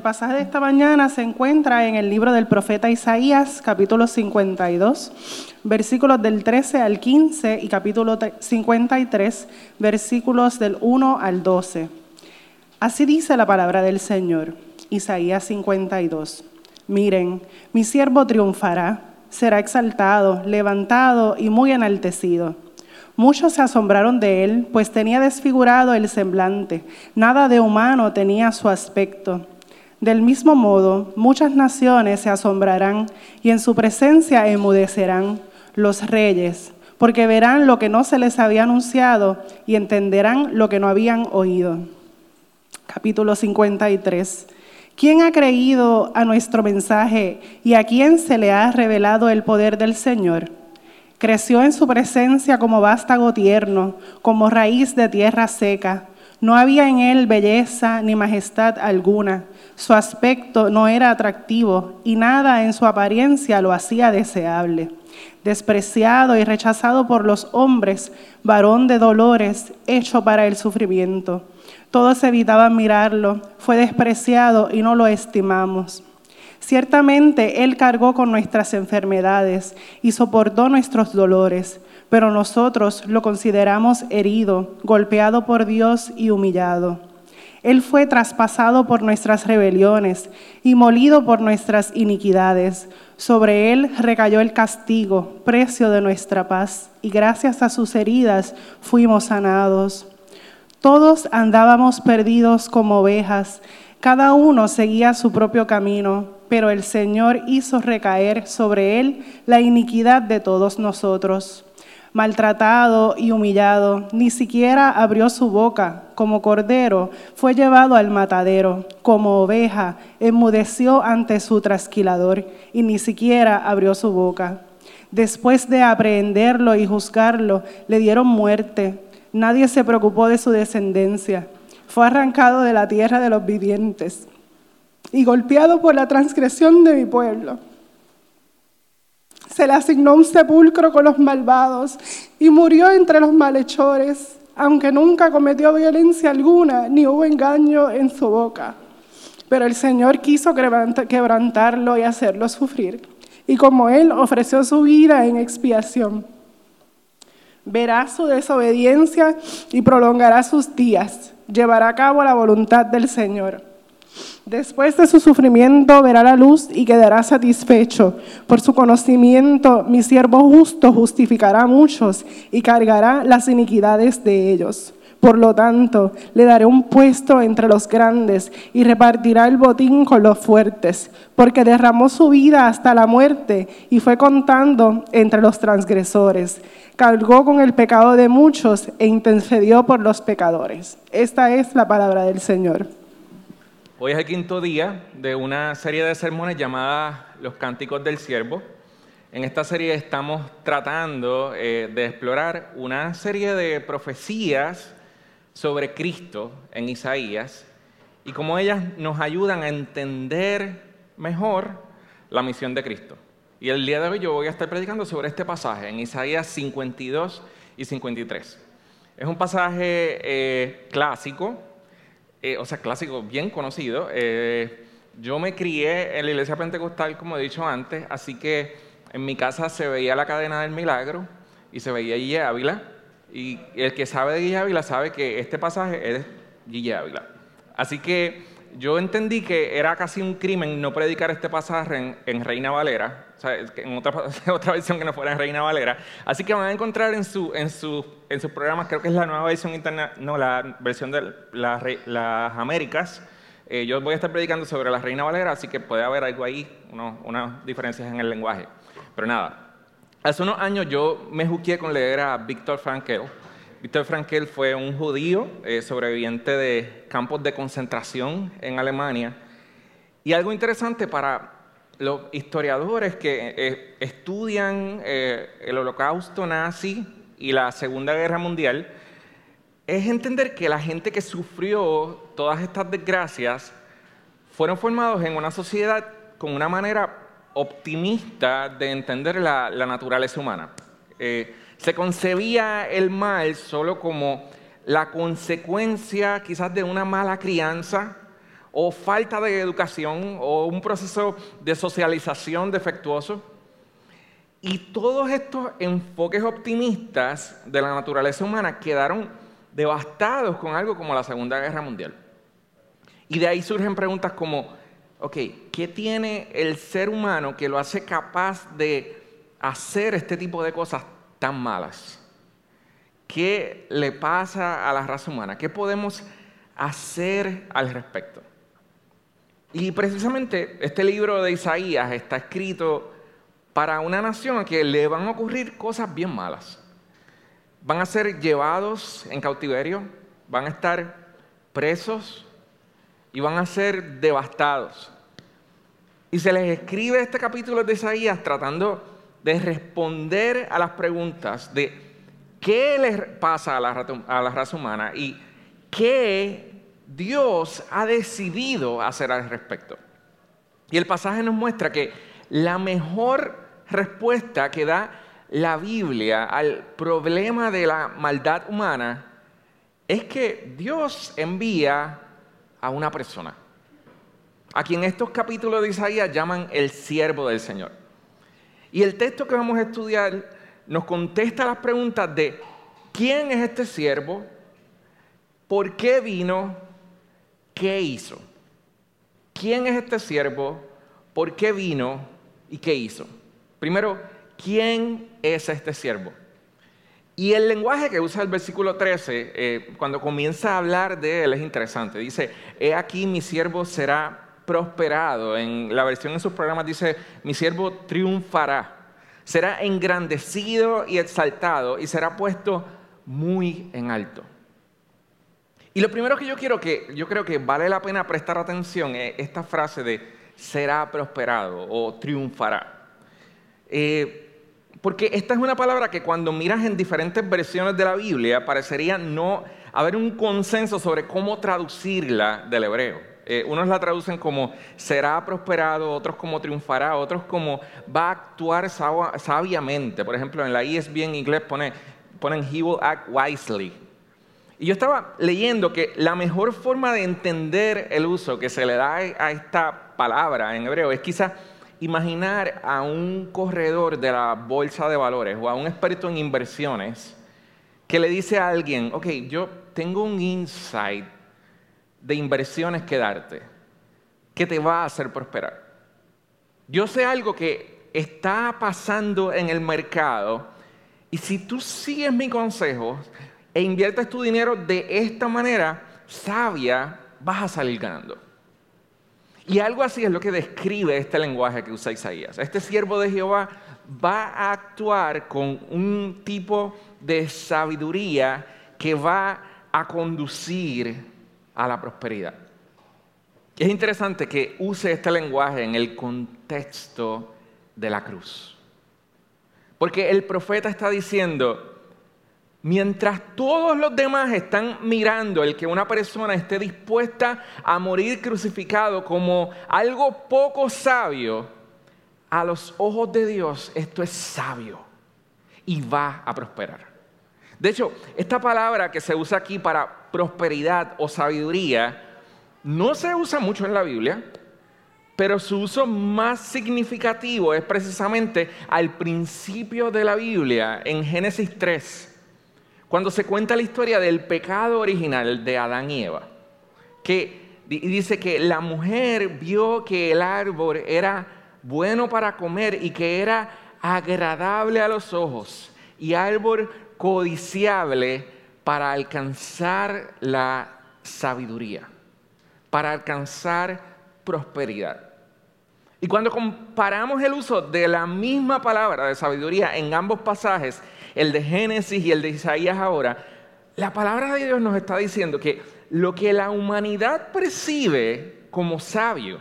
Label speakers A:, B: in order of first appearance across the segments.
A: El pasaje de esta mañana se encuentra en el libro del profeta Isaías, capítulo 52, versículos del 13 al 15 y capítulo 53, versículos del 1 al 12. Así dice la palabra del Señor, Isaías 52. Miren, mi siervo triunfará, será exaltado, levantado y muy enaltecido. Muchos se asombraron de él, pues tenía desfigurado el semblante, nada de humano tenía su aspecto del mismo modo, muchas naciones se asombrarán y en su presencia emudecerán los reyes, porque verán lo que no se les había anunciado y entenderán lo que no habían oído. Capítulo 53. ¿Quién ha creído a nuestro mensaje y a quién se le ha revelado el poder del Señor? Creció en su presencia como vástago tierno, como raíz de tierra seca. No había en él belleza ni majestad alguna su aspecto no era atractivo y nada en su apariencia lo hacía deseable. Despreciado y rechazado por los hombres, varón de dolores, hecho para el sufrimiento. Todos evitaban mirarlo, fue despreciado y no lo estimamos. Ciertamente Él cargó con nuestras enfermedades y soportó nuestros dolores, pero nosotros lo consideramos herido, golpeado por Dios y humillado. Él fue traspasado por nuestras rebeliones y molido por nuestras iniquidades. Sobre Él recayó el castigo, precio de nuestra paz, y gracias a sus heridas fuimos sanados. Todos andábamos perdidos como ovejas, cada uno seguía su propio camino, pero el Señor hizo recaer sobre Él la iniquidad de todos nosotros maltratado y humillado, ni siquiera abrió su boca. Como cordero fue llevado al matadero, como oveja enmudeció ante su trasquilador y ni siquiera abrió su boca. Después de aprehenderlo y juzgarlo, le dieron muerte. Nadie se preocupó de su descendencia. Fue arrancado de la tierra de los vivientes y golpeado por la transgresión de mi pueblo se le asignó un sepulcro con los malvados y murió entre los malhechores, aunque nunca cometió violencia alguna ni hubo engaño en su boca. Pero el Señor quiso quebrantarlo y hacerlo sufrir. Y como Él ofreció su vida en expiación, verá su desobediencia y prolongará sus días, llevará a cabo la voluntad del Señor. Después de su sufrimiento verá la luz y quedará satisfecho. Por su conocimiento, mi siervo justo justificará a muchos y cargará las iniquidades de ellos. Por lo tanto, le daré un puesto entre los grandes y repartirá el botín con los fuertes, porque derramó su vida hasta la muerte y fue contando entre los transgresores. Cargó con el pecado de muchos e intercedió por los pecadores. Esta es la palabra del Señor.
B: Hoy es el quinto día de una serie de sermones llamada Los Cánticos del Siervo. En esta serie estamos tratando eh, de explorar una serie de profecías sobre Cristo en Isaías y cómo ellas nos ayudan a entender mejor la misión de Cristo. Y el día de hoy yo voy a estar predicando sobre este pasaje en Isaías 52 y 53. Es un pasaje eh, clásico, eh, o sea, clásico, bien conocido. Eh, yo me crié en la iglesia pentecostal, como he dicho antes, así que en mi casa se veía la cadena del milagro y se veía Guille Ávila. Y el que sabe de Guille Ávila sabe que este pasaje es Guille Ávila. Así que yo entendí que era casi un crimen no predicar este pasaje en, Reina Valera, o sea, en otra, otra, versión que no fuera Reina Valera. Así que van a encontrar en, su, en, su, en sus programas, creo que es la nueva versión interna, no, la versión de las Américas. Eh, yo voy a estar predicando sobre la Reina Valera, así que puede haber algo ahí, unas diferencias en el lenguaje. Pero nada, hace unos años yo me juqué con leer a Víctor Frankl Víctor Frankl fue un judío eh, sobreviviente de campos de concentración en Alemania. Y algo interesante para los historiadores que eh, estudian eh, el holocausto nazi y la Segunda Guerra Mundial es entender que la gente que sufrió todas estas desgracias fueron formados en una sociedad con una manera optimista de entender la, naturaleza humana. Se concebía el mal solo como la consecuencia quizás de una mala crianza o falta de educación o un proceso de socialización defectuoso. Y todos estos enfoques optimistas de la naturaleza humana quedaron devastados con algo como la Segunda Guerra Mundial. Y de ahí surgen preguntas como, ok, ¿qué tiene el ser humano que lo hace capaz de hacer este tipo de cosas tan malas? ¿Qué le pasa a la raza humana? ¿Qué podemos hacer al respecto? Y precisamente este libro de Isaías está escrito para una nación que le van a ocurrir cosas bien malas. Van a ser llevados en cautiverio, van a estar presos y van a ser devastados. Y se les escribe este capítulo de Isaías tratando de responder a las preguntas de qué les pasa a la, a raza humana y qué Dios ha decidido hacer al respecto. Y el pasaje nos muestra que la mejor respuesta que da la Biblia al problema de la maldad humana es que Dios envía a una persona, a quien estos capítulos de Isaías llaman el siervo del Señor. Y el texto que vamos a estudiar nos contesta las preguntas de quién es este siervo, por qué vino, qué hizo. ¿Quién es este siervo? ¿Por qué vino y qué hizo? Primero, ¿quién es este siervo? Y el lenguaje que usa el versículo 13, eh, cuando comienza a hablar de él, es interesante. Dice, he aquí mi siervo será prosperado. En la versión en sus programas dice, mi siervo triunfará. Será engrandecido y exaltado y será puesto muy en alto. Y lo primero que yo quiero que, yo creo que vale la pena prestar atención es esta frase de será prosperado o triunfará. Eh, porque esta es una palabra que cuando miras en diferentes versiones de la Biblia parecería no haber un consenso sobre cómo traducirla del hebreo. Eh, unos la traducen como será prosperado, otros como triunfará, otros como va a actuar sabiamente. Por ejemplo, en la ESV en inglés pone, ponen he will act wisely. Y yo estaba leyendo que la mejor forma de entender el uso que se le da a esta palabra en hebreo es quizás imaginar a un corredor de la bolsa de valores o a un experto en inversiones que le dice a alguien, ok, yo tengo un insight de inversiones que darte, que te va a hacer prosperar. Yo sé algo que está pasando en el mercado y si tú sigues mi consejo e inviertes tu dinero de esta manera sabia, vas a salir ganando. Y algo así es lo que describe este lenguaje que usa Isaías. Este siervo de Jehová va a actuar con un tipo de sabiduría que va a conducir a la prosperidad. es interesante que use este lenguaje en el contexto de la cruz. Porque el profeta está diciendo, mientras todos los demás están mirando el que una persona esté dispuesta a morir crucificado como algo poco sabio, a los ojos de Dios esto es sabio y va a prosperar. De hecho, esta palabra que se usa aquí para prosperidad o sabiduría no se usa mucho en la Biblia, pero su uso más significativo es precisamente al principio de la Biblia, en Génesis 3, cuando se cuenta la historia del pecado original de Adán y Eva, que dice que la mujer vio que el árbol era bueno para comer y que era agradable a los ojos y árbol codiciable para alcanzar la sabiduría, para alcanzar prosperidad. Y cuando comparamos el uso de la misma palabra de sabiduría en ambos pasajes, el de Génesis y el de Isaías ahora, la palabra de Dios nos está diciendo que lo que la humanidad percibe como sabio,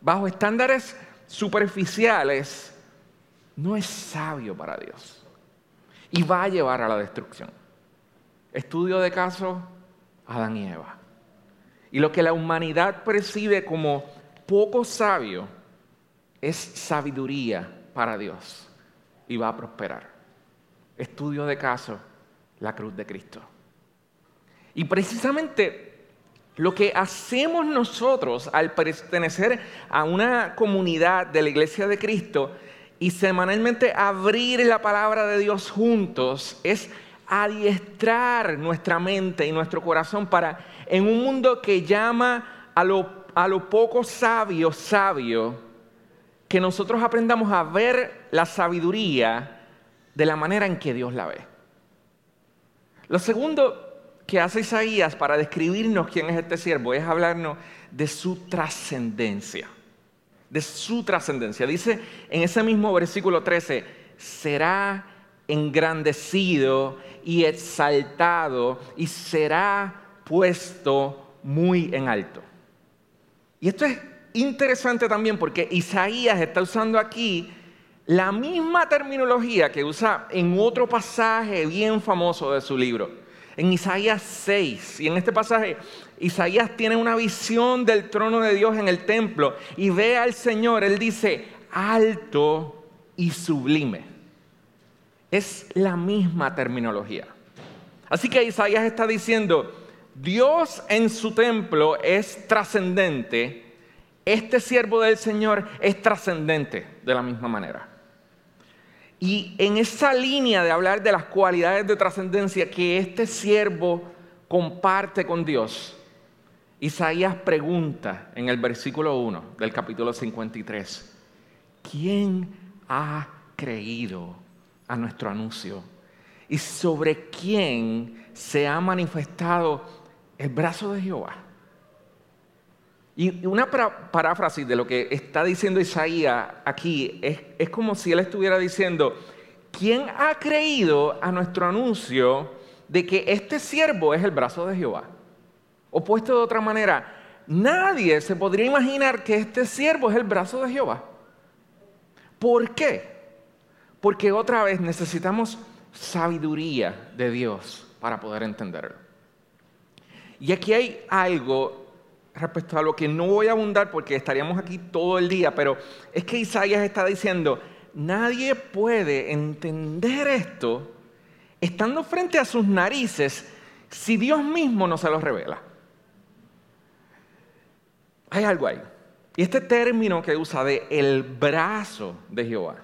B: bajo estándares superficiales, no es sabio para Dios. Y va a llevar a la destrucción. Estudio de caso, Adán y Eva. Y lo que la humanidad percibe como poco sabio es sabiduría para Dios y va a prosperar. Estudio de caso, la cruz de Cristo. Y precisamente lo que hacemos nosotros al pertenecer a una comunidad de la iglesia de Cristo y semanalmente abrir la palabra de Dios juntos es adiestrar nuestra mente y nuestro corazón para en un mundo que llama a lo, a lo poco sabio, sabio, que nosotros aprendamos a ver la sabiduría de la manera en que Dios la ve. Lo segundo que hace Isaías para describirnos quién es este siervo es hablarnos de su trascendencia. De su trascendencia. Dice en ese mismo versículo 13, será engrandecido y exaltado y será puesto muy en alto. Y esto es interesante también porque Isaías está usando aquí la misma terminología que usa en otro pasaje bien famoso de su libro, en Isaías 6. Y en este pasaje, Isaías tiene una visión del trono de Dios en el templo y ve al Señor, él dice, alto y sublime. Es la misma terminología. Así que Isaías está diciendo, Dios en su templo es trascendente, este siervo del Señor es trascendente de la misma manera. Y en esa línea de hablar de las cualidades de trascendencia que este siervo comparte con Dios, Isaías pregunta en el versículo 1 del capítulo 53, ¿quién ha creído a nuestro anuncio? ¿Y sobre quién se ha manifestado el brazo de Jehová? Y una paráfrasis de lo que está diciendo Isaías aquí es, es, como si él estuviera diciendo, ¿quién ha creído a nuestro anuncio de que este siervo es el brazo de Jehová? O puesto de otra manera, nadie se podría imaginar que este siervo es el brazo de Jehová. ¿Por qué? Porque otra vez necesitamos sabiduría de Dios para poder entenderlo. Y aquí hay algo respecto a lo que no voy a abundar porque estaríamos aquí todo el día, pero es que Isaías está diciendo, nadie puede entender esto estando frente a sus narices si Dios mismo no se los revela. Hay algo ahí. Y este término que usa de el brazo de Jehová,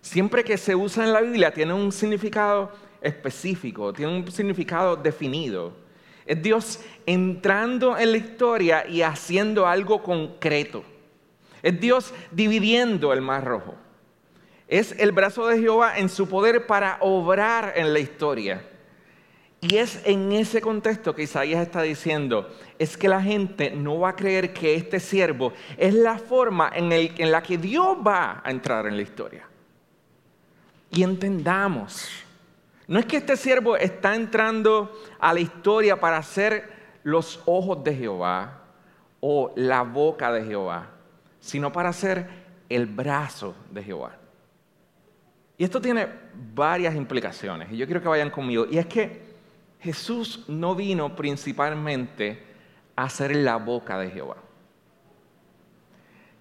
B: siempre que se usa en la Biblia tiene un significado específico, tiene un significado definido. Es Dios entrando en la historia y haciendo algo concreto. Es Dios dividiendo el mar rojo. Es el brazo de Jehová en su poder para obrar en la historia. Y es en ese contexto que Isaías está diciendo, es que la gente no va a creer que este siervo es la forma en, en la que Dios va a entrar en la historia. Y entendamos no es que este siervo está entrando a la historia para ser los ojos de Jehová o la boca de Jehová, sino para ser el brazo de Jehová. Y esto tiene varias implicaciones, y yo quiero que vayan conmigo. Y es que Jesús no vino principalmente a ser la boca de Jehová.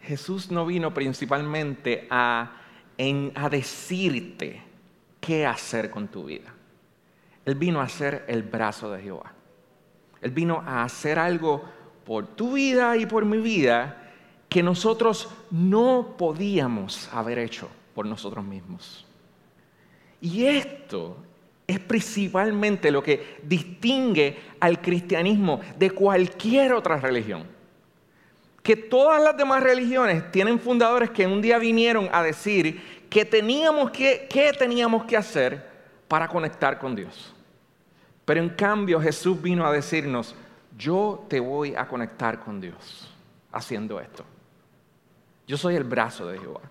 B: Jesús no vino principalmente a, a decirte qué hacer con tu vida. Él vino a ser el brazo de Jehová. Él vino a hacer algo por tu vida y por mi vida que nosotros no podíamos haber hecho por nosotros mismos. Y esto es principalmente lo que distingue al cristianismo de cualquier otra religión. Que todas las demás religiones tienen fundadores que un día vinieron a decir que teníamos que, qué teníamos que hacer para conectar con Dios. Pero en cambio Jesús vino a decirnos, yo te voy a conectar con Dios haciendo esto. Yo soy el brazo de Jehová.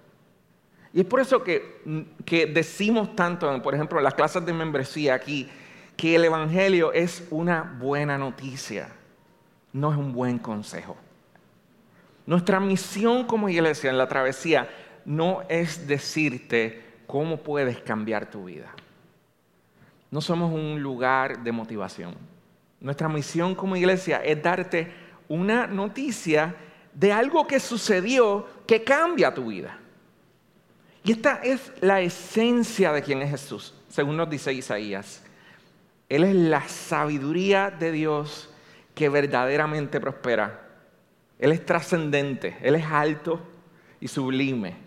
B: Y es por eso que, que decimos tanto, por ejemplo, en las clases de membresía aquí, que el Evangelio es una buena noticia, no es un buen consejo. Nuestra misión como iglesia en la travesía no es decirte cómo puedes cambiar tu vida. No somos un lugar de motivación. Nuestra misión como iglesia es darte una noticia de algo que sucedió que cambia tu vida. Y esta es la esencia de quién es Jesús, según nos dice Isaías. Él es la sabiduría de Dios que verdaderamente prospera. Él es trascendente, Él es alto y sublime.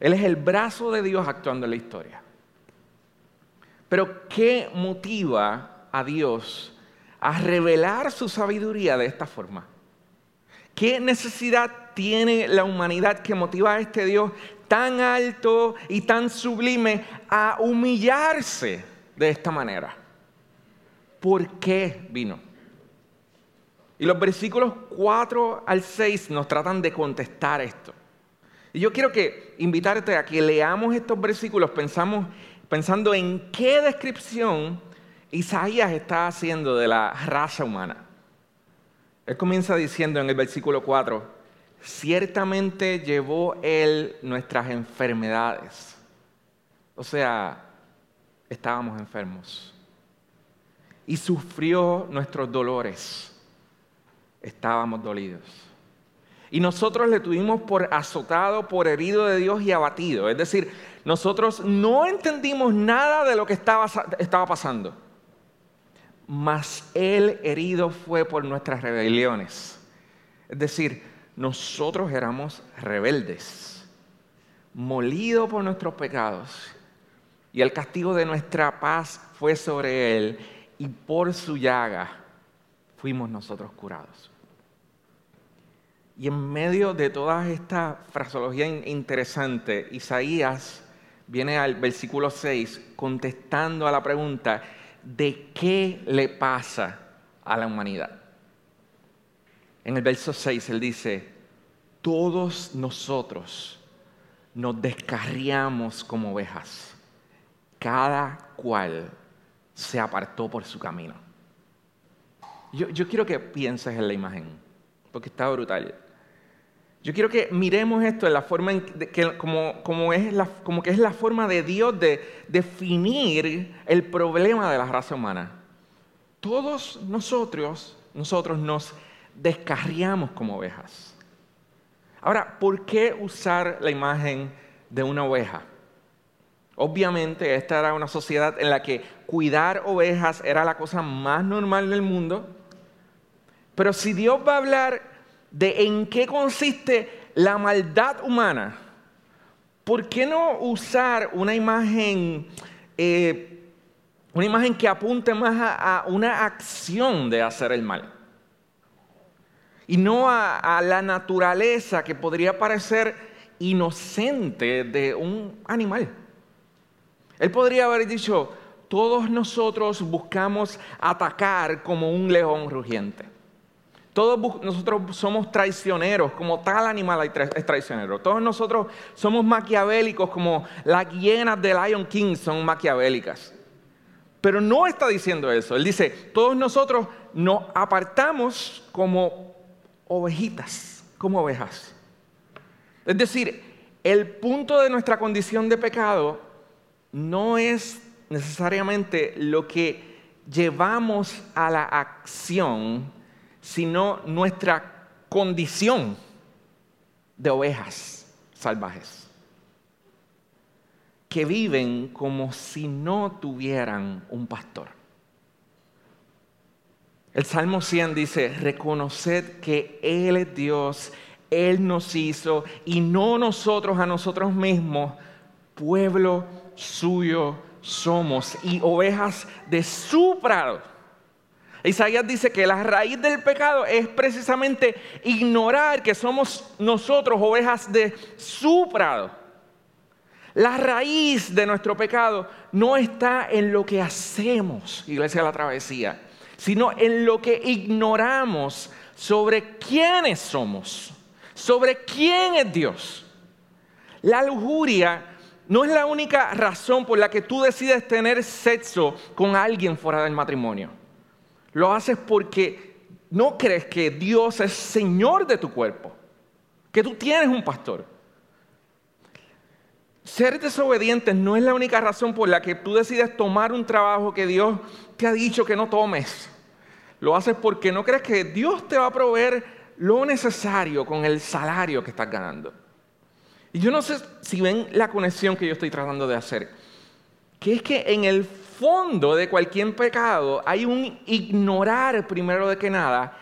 B: Él es el brazo de Dios actuando en la historia. Pero ¿qué motiva a Dios a revelar su sabiduría de esta forma? ¿Qué necesidad tiene la humanidad que motiva a este Dios tan alto y tan sublime a humillarse de esta manera? ¿Por qué vino? Y los versículos 4 al 6 nos tratan de contestar esto. Y yo quiero que invitarte a que leamos estos versículos pensamos, pensando en qué descripción Isaías está haciendo de la raza humana. Él comienza diciendo en el versículo 4, ciertamente llevó Él nuestras enfermedades. O sea, estábamos enfermos. Y sufrió nuestros dolores. Estábamos dolidos. Y nosotros le tuvimos por azotado, por herido de Dios y abatido. Es decir, nosotros no entendimos nada de lo que estaba, pasando. Mas Él herido fue por nuestras rebeliones. Es decir, nosotros éramos rebeldes, molidos por nuestros pecados. Y el castigo de nuestra paz fue sobre Él. Y por su llaga fuimos nosotros curados. Y en medio de toda esta fraseología interesante, Isaías viene al versículo 6 contestando a la pregunta de qué le pasa a la humanidad. En el verso 6 él dice, todos nosotros nos descarriamos como ovejas, cada cual se apartó por su camino. Yo, yo quiero que pienses en la imagen, porque está brutal. Yo quiero que miremos esto en la forma en que, como, es la, como que es la forma de Dios de definir el problema de la raza humana. Todos nosotros, nosotros nos descarriamos como ovejas. Ahora, ¿por qué usar la imagen de una oveja? Obviamente, esta era una sociedad en la que cuidar ovejas era la cosa más normal del mundo. Pero si Dios va a hablar de en qué consiste la maldad humana, ¿por qué no usar una imagen, eh, una imagen que apunte más a, una acción de hacer el mal? Y no a, a la naturaleza que podría parecer inocente de un animal. Él podría haber dicho, todos nosotros buscamos atacar como un león rugiente. Todos nosotros somos traicioneros, como tal animal es traicionero. Todos nosotros somos maquiavélicos, como las hienas de Lion King son maquiavélicas. Pero no está diciendo eso. Él dice, todos nosotros nos apartamos como ovejitas, como ovejas. Es decir, el punto de nuestra condición de pecado no es necesariamente lo que llevamos a la acción sino nuestra condición de ovejas salvajes, que viven como si no tuvieran un pastor. El Salmo 100 dice, reconoced que Él es Dios, Él nos hizo y no nosotros a nosotros mismos, pueblo suyo somos y ovejas de su prado. Isaías dice que la raíz del pecado es precisamente ignorar que somos nosotros ovejas de su prado. La raíz de nuestro pecado no está en lo que hacemos, Iglesia de la Travesía, sino en lo que ignoramos sobre quiénes somos, sobre quién es Dios. La lujuria no es la única razón por la que tú decides tener sexo con alguien fuera del matrimonio. Lo haces porque no crees que Dios es Señor de tu cuerpo, que tú tienes un pastor ser desobediente no es la única razón por la que tú decides tomar un trabajo que Dios te ha dicho que no tomes. Lo haces porque no crees que Dios te va a proveer lo necesario con el salario que estás ganando. Y yo no sé si ven la conexión que yo estoy tratando de hacer, que es que en el fondo de cualquier pecado hay un ignorar primero de que nada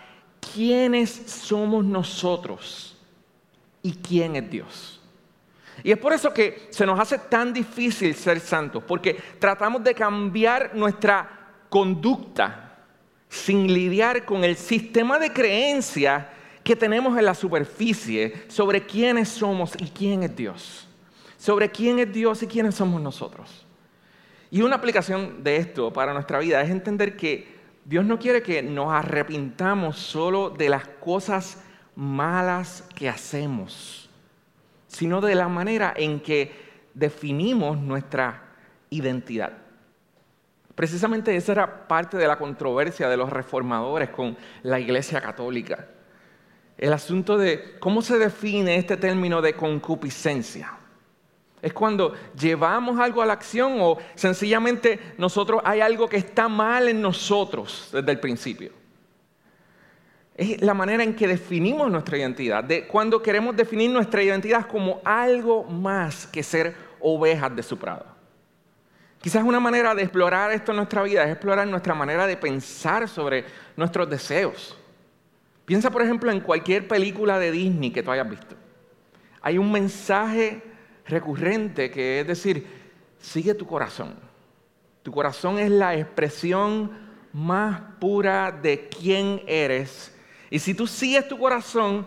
B: quiénes somos nosotros y quién es Dios. Y es por eso que se nos hace tan difícil ser santos, porque tratamos de cambiar nuestra conducta sin lidiar con el sistema de creencias que tenemos en la superficie sobre quiénes somos y quién es Dios. Sobre quién es Dios y quiénes somos nosotros. Y una aplicación de esto para nuestra vida es entender que Dios no quiere que nos arrepintamos solo de las cosas malas que hacemos sino de la manera en que definimos nuestra identidad. Precisamente esa era parte de la controversia de los reformadores con la Iglesia Católica. El asunto de cómo se define este término de concupiscencia. Es cuando llevamos algo a la acción o sencillamente nosotros hay algo que está mal en nosotros desde el principio es la manera en que definimos nuestra identidad, de cuando queremos definir nuestra identidad como algo más que ser ovejas de su prado. Quizás una manera de explorar esto en nuestra vida es explorar nuestra manera de pensar sobre nuestros deseos. Piensa, por ejemplo, en cualquier película de Disney que tú hayas visto. Hay un mensaje recurrente que es decir, sigue tu corazón. Tu corazón es la expresión más pura de quién eres y si tú sigues tu corazón,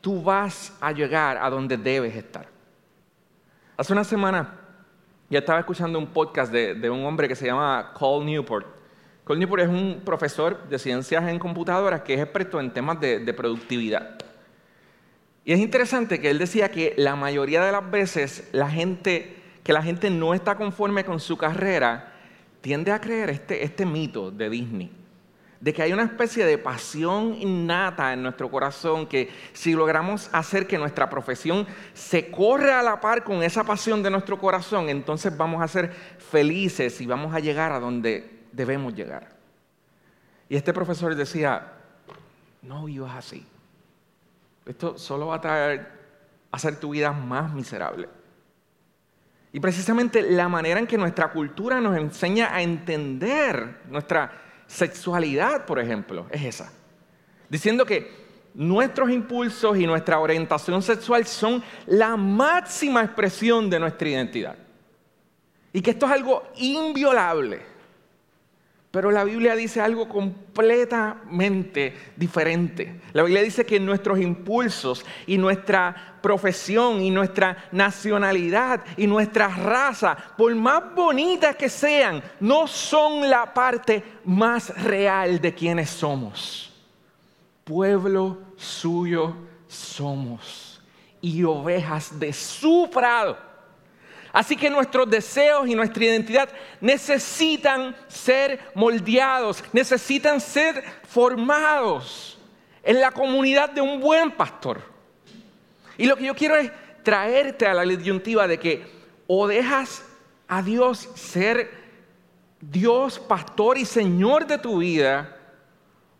B: tú vas a llegar a donde debes estar. Hace una semana ya estaba escuchando un podcast de, un hombre que se llama Cole Newport. Cole Newport es un profesor de ciencias en computadoras que es experto en temas de, de productividad. Y es interesante que él decía que la mayoría de las veces la gente, que la gente no está conforme con su carrera, tiende a creer este, este mito de Disney de que hay una especie de pasión innata en nuestro corazón que si logramos hacer que nuestra profesión se corre a la par con esa pasión de nuestro corazón, entonces vamos a ser felices y vamos a llegar a donde debemos llegar. Y este profesor decía, no vivas así. Esto solo va a traer, hacer tu vida más miserable. Y precisamente la manera en que nuestra cultura nos enseña a entender nuestra sexualidad, por ejemplo, es esa. Diciendo que nuestros impulsos y nuestra orientación sexual son la máxima expresión de nuestra identidad. Y que esto es algo inviolable. Pero la Biblia dice algo completamente diferente. La Biblia dice que nuestros impulsos y nuestra profesión y nuestra nacionalidad y nuestra raza, por más bonitas que sean, no son la parte más real de quienes somos. Pueblo suyo somos y ovejas de su prado. Así que nuestros deseos y nuestra identidad necesitan ser moldeados, necesitan ser formados en la comunidad de un buen pastor. Y lo que yo quiero es traerte a la disyuntiva de que o dejas a Dios ser Dios, pastor y Señor de tu vida,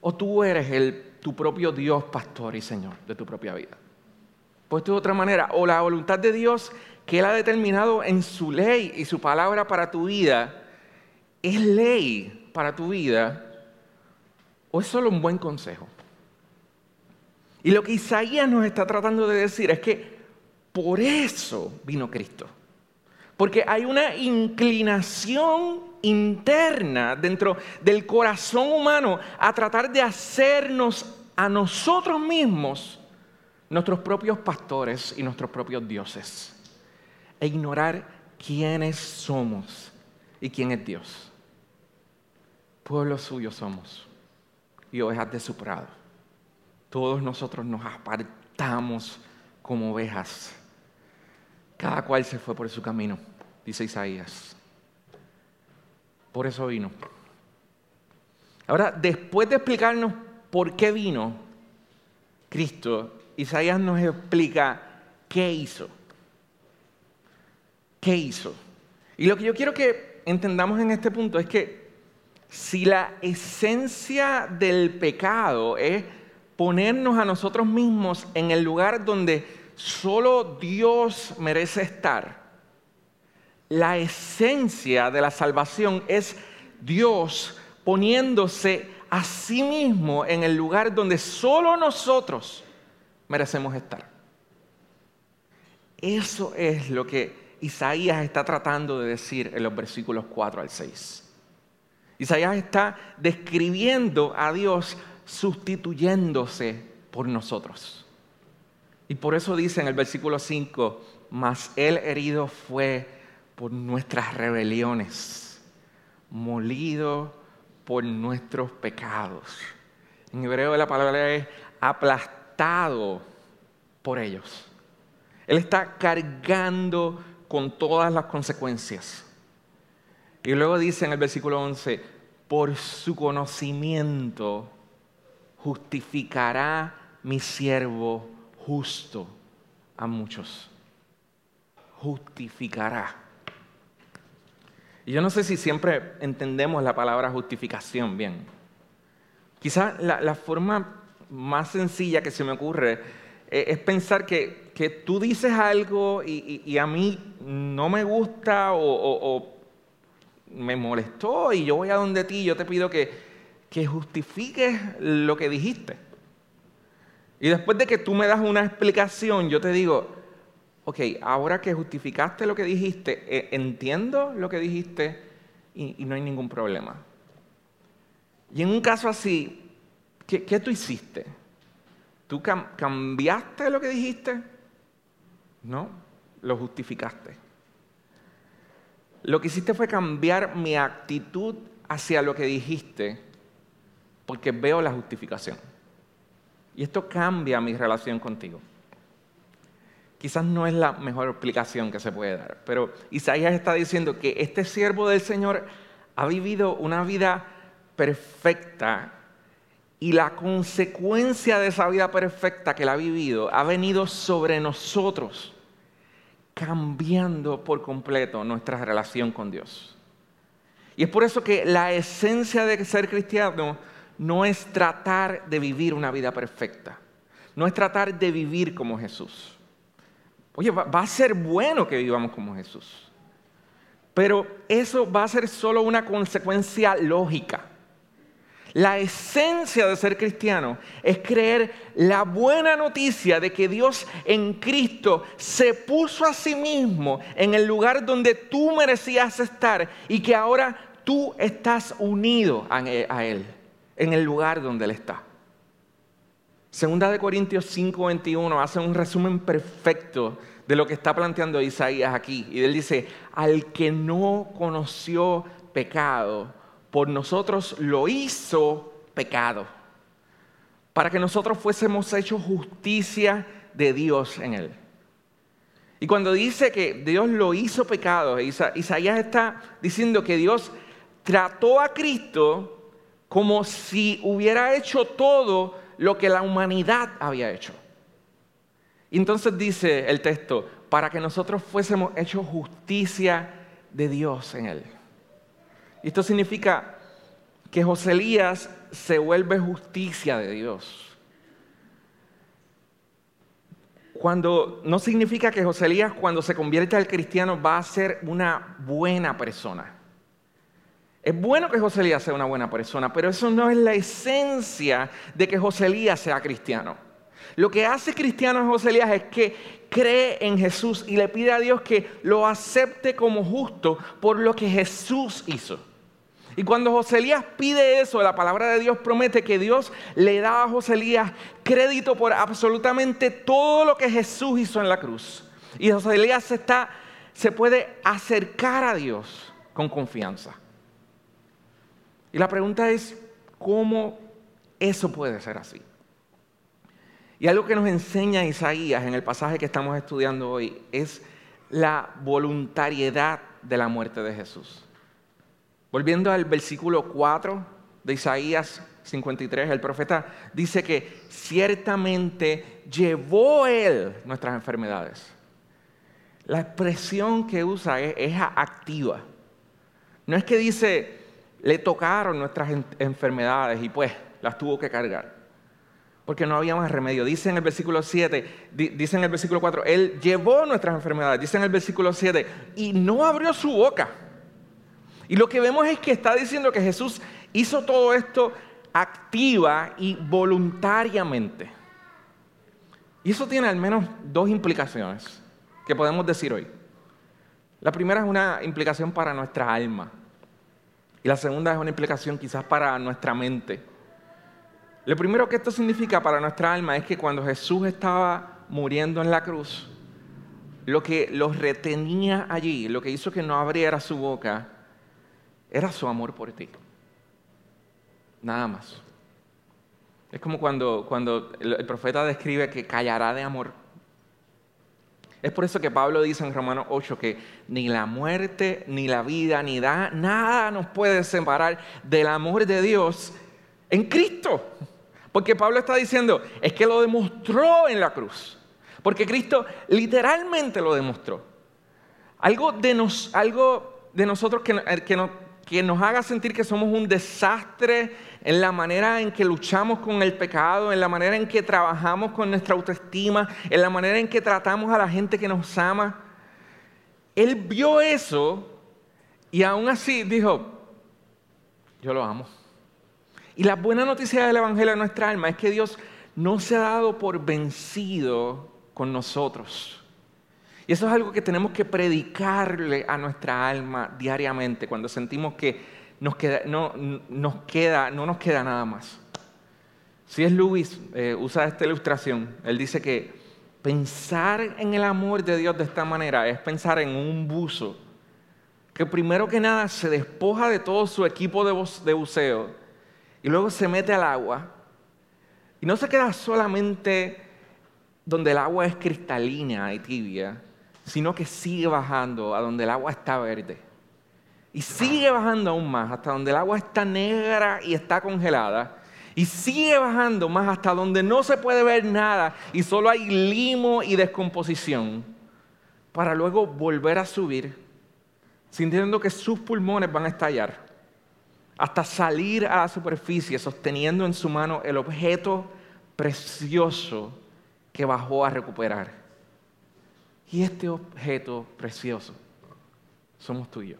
B: o tú eres el, tu propio Dios, pastor y Señor de tu propia vida. Pues de otra manera, o la voluntad de Dios que Él ha determinado en su ley y su palabra para tu vida es ley para tu vida o es solo un buen consejo. Y lo que Isaías nos está tratando de decir es que por eso vino Cristo. Porque hay una inclinación interna dentro del corazón humano a tratar de hacernos a nosotros mismos nuestros propios pastores y nuestros propios dioses. E ignorar quiénes somos y quién es Dios. Pueblo suyo somos y ovejas de su prado. Todos nosotros nos apartamos como ovejas. Cada cual se fue por su camino, dice Isaías. Por eso vino. Ahora, después de explicarnos por qué vino Cristo, Isaías nos explica qué hizo. ¿Qué hizo? Y lo que yo quiero que entendamos en este punto es que si la esencia del pecado es ponernos a nosotros mismos en el lugar donde solo Dios merece estar, la esencia de la salvación es Dios poniéndose a sí mismo en el lugar donde solo nosotros merecemos estar. Eso es lo que Isaías está tratando de decir en los versículos 4 al 6. Isaías está describiendo a Dios sustituyéndose por nosotros. Y por eso dice en el versículo 5, mas el herido fue por nuestras rebeliones, molido por nuestros pecados. En hebreo la palabra es aplastado por ellos. Él está cargando con todas las consecuencias. Y luego dice en el versículo 11, por su conocimiento justificará mi siervo justo a muchos. Justificará. Y yo no sé si siempre entendemos la palabra justificación bien. Quizás la, forma más sencilla que se me ocurre es pensar que, tú dices algo y, a mí no me gusta o, me molestó y yo voy a donde ti y yo te pido que, que justifiques lo que dijiste. Y después de que tú me das una explicación, yo te digo, ok, ahora que justificaste lo que dijiste, eh, entiendo lo que dijiste y, no hay ningún problema. Y en un caso así, ¿qué, tú hiciste? ¿Tú cambiaste lo que dijiste? No, lo justificaste. Lo que hiciste fue cambiar mi actitud hacia lo que dijiste porque veo la justificación. Y esto cambia mi relación contigo quizás no es la mejor explicación que se puede dar, pero Isaías está diciendo que este siervo del Señor ha vivido una vida perfecta y la consecuencia de esa vida perfecta que él ha vivido ha venido sobre nosotros, cambiando por completo nuestra relación con Dios. Y es por eso que la esencia de ser cristiano no es tratar de vivir una vida perfecta, no es tratar de vivir como Jesús. Oye, va, a ser bueno que vivamos como Jesús. Pero eso va a ser solo una consecuencia lógica. La esencia de ser cristiano es creer la buena noticia de que Dios en Cristo se puso a sí mismo en el lugar donde tú merecías estar y que ahora tú estás unido a Él, en el lugar donde Él está. Segunda de Corintios 5:21 hace un resumen perfecto de lo que está planteando Isaías aquí. Y él dice, al que no conoció pecado, por nosotros lo hizo pecado, para que nosotros fuésemos hechos justicia de Dios en él. Y cuando dice que Dios lo hizo pecado, Isaías está diciendo que Dios trató a Cristo como si hubiera hecho todo lo que la humanidad había hecho. Y entonces dice el texto, para que nosotros fuésemos hechos justicia de Dios en él. Esto significa que José Elías se vuelve justicia de Dios. Cuando no significa que José Elías cuando se convierte al cristiano va a ser una buena persona. Es bueno que José Elías sea una buena persona, pero eso no es la esencia de que José Elías sea cristiano. Lo que hace cristiano José Elías es que cree en Jesús y le pide a Dios que lo acepte como justo por lo que Jesús hizo. Y cuando José Elías pide eso, la palabra de Dios promete que Dios le da a José Elías crédito por absolutamente todo lo que Jesús hizo en la cruz. Y José Elías se, está, se puede acercar a Dios con confianza. Y la pregunta es, ¿cómo eso puede ser así? Y algo que nos enseña Isaías en el pasaje que estamos estudiando hoy es la voluntariedad de la muerte de Jesús. Volviendo al versículo 4 de Isaías 53, el profeta dice que ciertamente llevó él nuestras enfermedades. La expresión que usa es, activa. No es que dice, le tocaron nuestras enfermedades y pues las tuvo que cargar. Porque no había más remedio. Dice en el versículo 7, dice en el versículo 4, Él llevó nuestras enfermedades. Dice en el versículo 7, y no abrió su boca. Y lo que vemos es que está diciendo que Jesús hizo todo esto activa y voluntariamente. Y eso tiene al menos dos implicaciones que podemos decir hoy. La primera es una implicación para nuestra alma. Y la segunda es una implicación quizás para nuestra mente. Lo primero que esto significa para nuestra alma es que cuando Jesús estaba muriendo en la cruz, lo que los retenía allí, lo que hizo que no abriera su boca, era su amor por ti. Nada más. Es como cuando, cuando el profeta describe que callará de amor. Es por eso que Pablo dice en Romanos 8 que ni la muerte, ni la vida, ni da, nada nos puede separar del amor de Dios en Cristo. Porque Pablo está diciendo, es que lo demostró en la cruz. Porque Cristo literalmente lo demostró. Algo de, nos, nosotros que, que, no, que nos haga sentir que somos un desastre en la manera en que luchamos con el pecado, en la manera en que trabajamos con nuestra autoestima, en la manera en que tratamos a la gente que nos ama. Él vio eso y aún así dijo, yo lo amo. Y la buena noticia del Evangelio de nuestra alma es que Dios no se ha dado por vencido con nosotros. Y eso es algo que tenemos que predicarle a nuestra alma diariamente cuando sentimos que nos queda, no, nos queda, no nos queda nada más. Si es Luis, eh, usa esta ilustración. Él dice que pensar en el amor de Dios de esta manera es pensar en un buzo que primero que nada se despoja de todo su equipo de buceo y luego se mete al agua y no se queda solamente donde el agua es cristalina y tibia, sino que sigue bajando a donde el agua está verde. Y sigue bajando aún más, hasta donde el agua está negra y está congelada. Y sigue bajando más hasta donde no se puede ver nada y solo hay limo y descomposición. Para luego volver a subir, sintiendo que sus pulmones van a estallar. Hasta salir a la superficie sosteniendo en su mano el objeto precioso que bajó a recuperar. Y este objeto precioso somos tú y yo.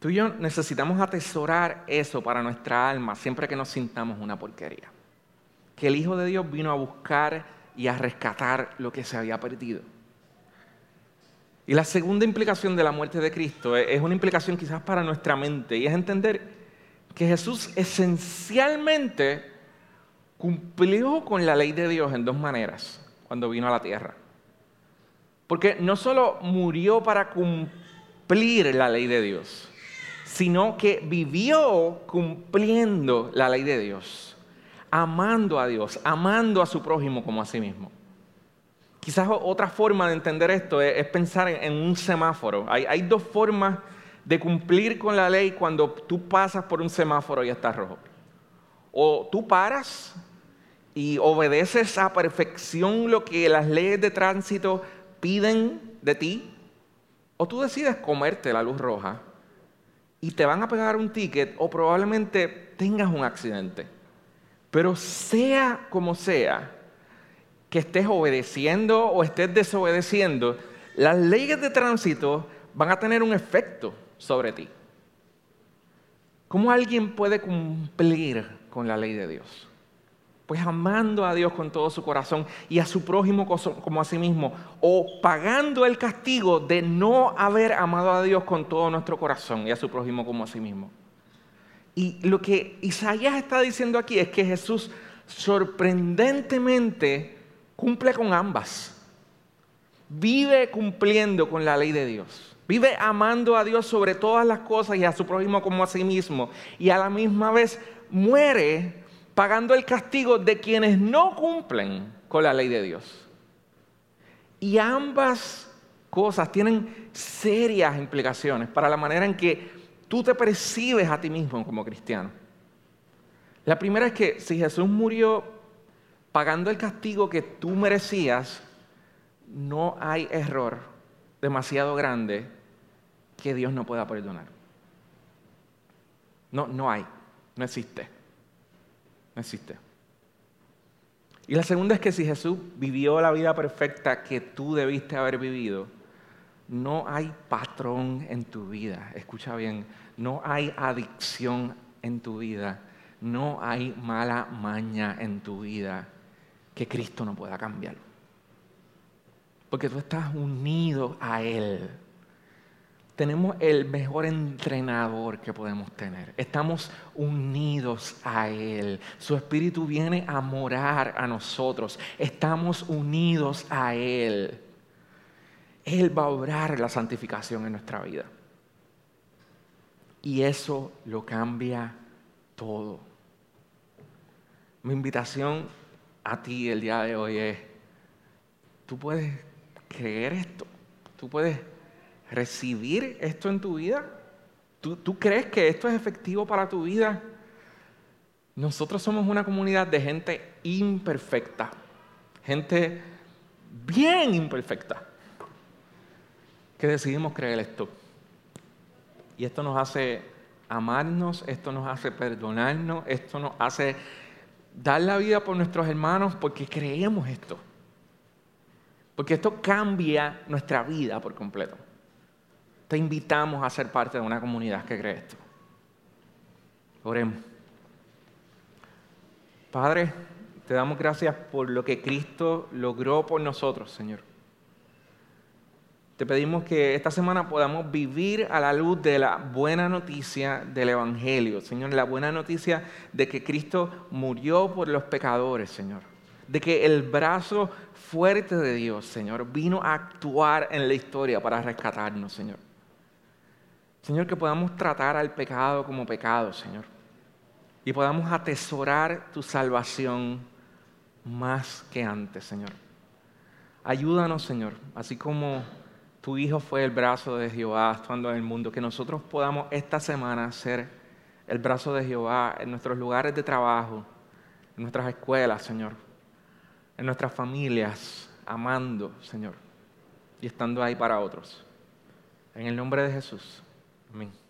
B: Tú y yo necesitamos atesorar eso para nuestra alma siempre que nos sintamos una porquería. Que el Hijo de Dios vino a buscar y a rescatar lo que se había perdido. Y la segunda implicación de la muerte de Cristo es una implicación quizás para nuestra mente y es entender que Jesús esencialmente cumplió con la ley de Dios en dos maneras cuando vino a la tierra. Porque no solo murió para cumplir la ley de Dios, sino que vivió cumpliendo la ley de Dios, amando a Dios, amando a su prójimo como a sí mismo. Quizás otra forma de entender esto es, pensar en, un semáforo. Hay, hay dos formas de cumplir con la ley cuando tú pasas por un semáforo y está rojo. O tú paras y obedeces a perfección lo que las leyes de tránsito piden de ti, o tú decides comerte la luz roja y te van a pegar un ticket o probablemente tengas un accidente. Pero sea como sea que estés obedeciendo o estés desobedeciendo, las leyes de tránsito van a tener un efecto sobre ti. ¿Cómo alguien puede cumplir con la ley de Dios? Pues amando a Dios con todo su corazón y a su prójimo como a sí mismo, o pagando el castigo de no haber amado a Dios con todo nuestro corazón y a su prójimo como a sí mismo. Y lo que Isaías está diciendo aquí es que Jesús sorprendentemente cumple con ambas. Vive cumpliendo con la ley de Dios. Vive amando a Dios sobre todas las cosas y a su prójimo como a sí mismo. Y a la misma vez muere pagando el castigo de quienes no cumplen con la ley de Dios. Y ambas cosas tienen serias implicaciones para la manera en que tú te percibes a ti mismo como cristiano. La primera es que si Jesús murió pagando el castigo que tú merecías, no hay error demasiado grande que Dios no pueda perdonar. No, no hay, no existe. No existe. Y la segunda es que si Jesús vivió la vida perfecta que tú debiste haber vivido, no hay patrón en tu vida. Escucha bien, no hay adicción en tu vida. No hay mala maña en tu vida que Cristo no pueda cambiar. Porque tú estás unido a Él tenemos el mejor entrenador que podemos tener. Estamos unidos a Él. Su Espíritu viene a morar a nosotros. Estamos unidos a Él. Él va a obrar la santificación en nuestra vida. Y eso lo cambia todo. Mi invitación a ti el día de hoy es, tú puedes creer esto, tú puedes recibir esto en tu vida? ¿Tú, crees que esto es efectivo para tu vida? Nosotros somos una comunidad de gente imperfecta, gente bien imperfecta, que decidimos creer esto. Y esto nos hace amarnos, esto nos hace perdonarnos, esto nos hace dar la vida por nuestros hermanos porque creemos esto. Porque esto cambia nuestra vida por completo te invitamos a ser parte de una comunidad que cree esto. Oremos. Padre, te damos gracias por lo que Cristo logró por nosotros, Señor. Te pedimos que esta semana podamos vivir a la luz de la buena noticia del Evangelio, Señor, la buena noticia de que Cristo murió por los pecadores, Señor. De que el brazo fuerte de Dios, Señor, vino a actuar en la historia para rescatarnos, Señor. Señor, que podamos tratar al pecado como pecado, Señor. Y podamos atesorar tu salvación más que antes, Señor. Ayúdanos, Señor, así como tu Hijo fue el brazo de Jehová actuando en el mundo, que nosotros podamos esta semana ser el brazo de Jehová en nuestros lugares de trabajo, en nuestras escuelas, Señor, en nuestras familias, amando, Señor, y estando ahí para otros. En el nombre de Jesús. Amém.